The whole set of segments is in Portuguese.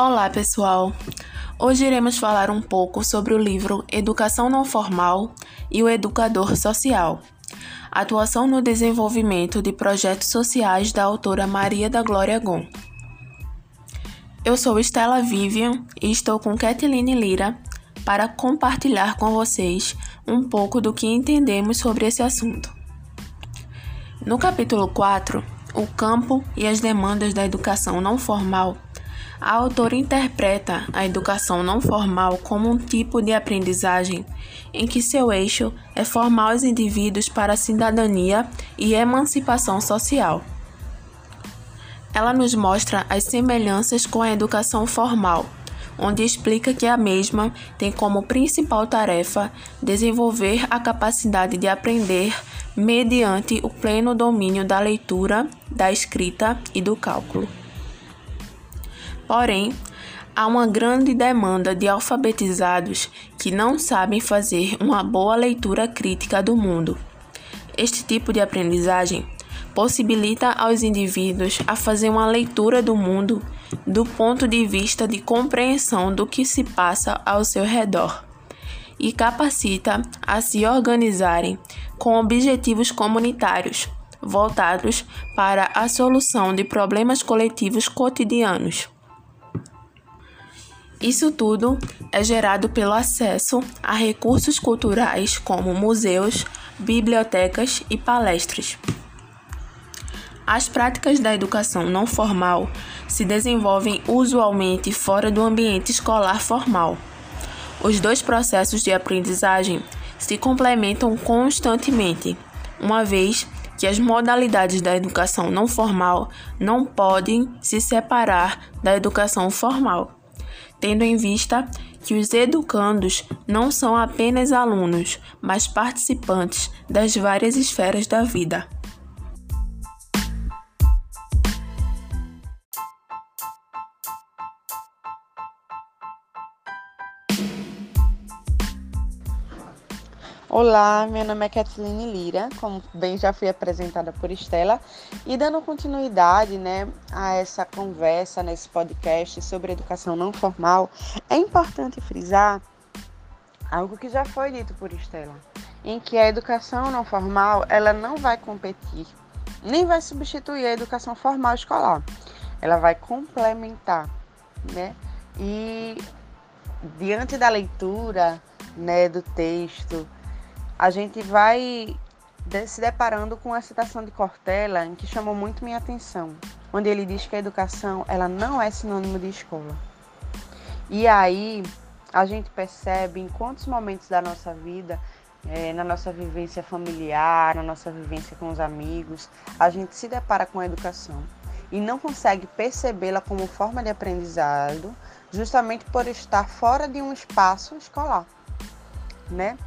Olá, pessoal! Hoje iremos falar um pouco sobre o livro Educação Não Formal e o Educador Social. Atuação no desenvolvimento de projetos sociais da autora Maria da Glória Gon. Eu sou Estela Vivian e estou com Kathleen Lira para compartilhar com vocês um pouco do que entendemos sobre esse assunto. No capítulo 4, o campo e as demandas da educação não formal a autora interpreta a educação não formal como um tipo de aprendizagem em que seu eixo é formar os indivíduos para a cidadania e emancipação social. Ela nos mostra as semelhanças com a educação formal, onde explica que a mesma tem como principal tarefa desenvolver a capacidade de aprender mediante o pleno domínio da leitura, da escrita e do cálculo. Porém, há uma grande demanda de alfabetizados que não sabem fazer uma boa leitura crítica do mundo. Este tipo de aprendizagem possibilita aos indivíduos a fazer uma leitura do mundo do ponto de vista de compreensão do que se passa ao seu redor e capacita a se organizarem com objetivos comunitários voltados para a solução de problemas coletivos cotidianos. Isso tudo é gerado pelo acesso a recursos culturais como museus, bibliotecas e palestras. As práticas da educação não formal se desenvolvem usualmente fora do ambiente escolar formal. Os dois processos de aprendizagem se complementam constantemente, uma vez que as modalidades da educação não formal não podem se separar da educação formal tendo em vista que os educandos não são apenas alunos, mas participantes das várias esferas da vida. Olá, meu nome é Kathleen Lira, como bem já fui apresentada por Estela, e dando continuidade né, a essa conversa nesse podcast sobre educação não formal, é importante frisar algo que já foi dito por Estela, em que a educação não formal ela não vai competir, nem vai substituir a educação formal escolar, ela vai complementar, né? E diante da leitura, né, do texto, a gente vai se deparando com a citação de Cortella, em que chamou muito minha atenção, onde ele diz que a educação ela não é sinônimo de escola. E aí a gente percebe em quantos momentos da nossa vida, é, na nossa vivência familiar, na nossa vivência com os amigos, a gente se depara com a educação e não consegue percebê-la como forma de aprendizado, justamente por estar fora de um espaço escolar, né?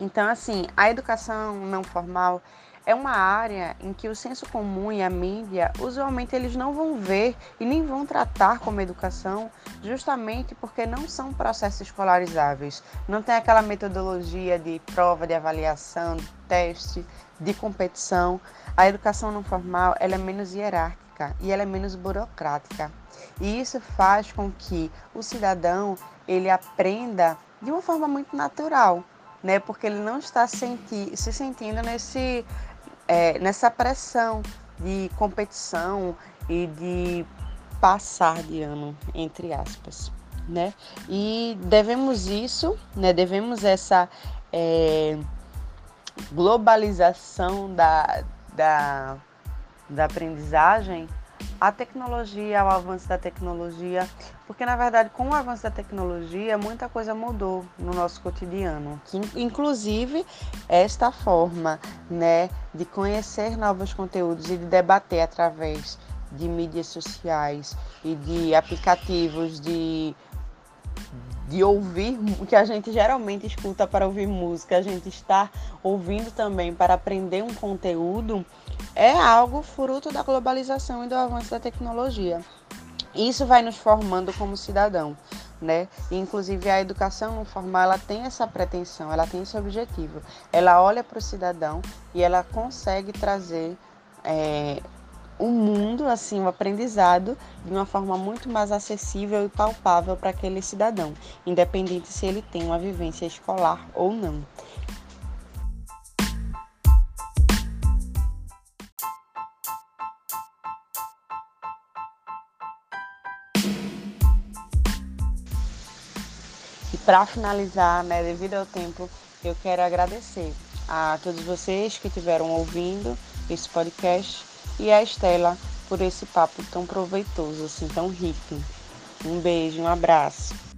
Então, assim, a educação não formal é uma área em que o senso comum e a mídia usualmente eles não vão ver e nem vão tratar como educação, justamente porque não são processos escolarizáveis. Não tem aquela metodologia de prova, de avaliação, de teste, de competição. A educação não formal ela é menos hierárquica e ela é menos burocrática. E isso faz com que o cidadão ele aprenda de uma forma muito natural né? Porque ele não está senti se sentindo nesse, é, nessa pressão de competição e de passar de ano, entre aspas, né? E devemos isso, né? Devemos essa é, globalização da, da, da aprendizagem a tecnologia, ao avanço da tecnologia, porque na verdade com o avanço da tecnologia muita coisa mudou no nosso cotidiano, inclusive esta forma, né, de conhecer novos conteúdos e de debater através de mídias sociais e de aplicativos de de ouvir, que a gente geralmente escuta para ouvir música, a gente está ouvindo também para aprender um conteúdo, é algo fruto da globalização e do avanço da tecnologia. Isso vai nos formando como cidadão, né? Inclusive a educação não formal ela tem essa pretensão, ela tem esse objetivo. Ela olha para o cidadão e ela consegue trazer é, o mundo, assim, o aprendizado de uma forma muito mais acessível e palpável para aquele cidadão, independente se ele tem uma vivência escolar ou não. Para finalizar, né, devido ao tempo, eu quero agradecer a todos vocês que estiveram ouvindo esse podcast e a Estela por esse papo tão proveitoso, assim, tão rico. Um beijo, um abraço.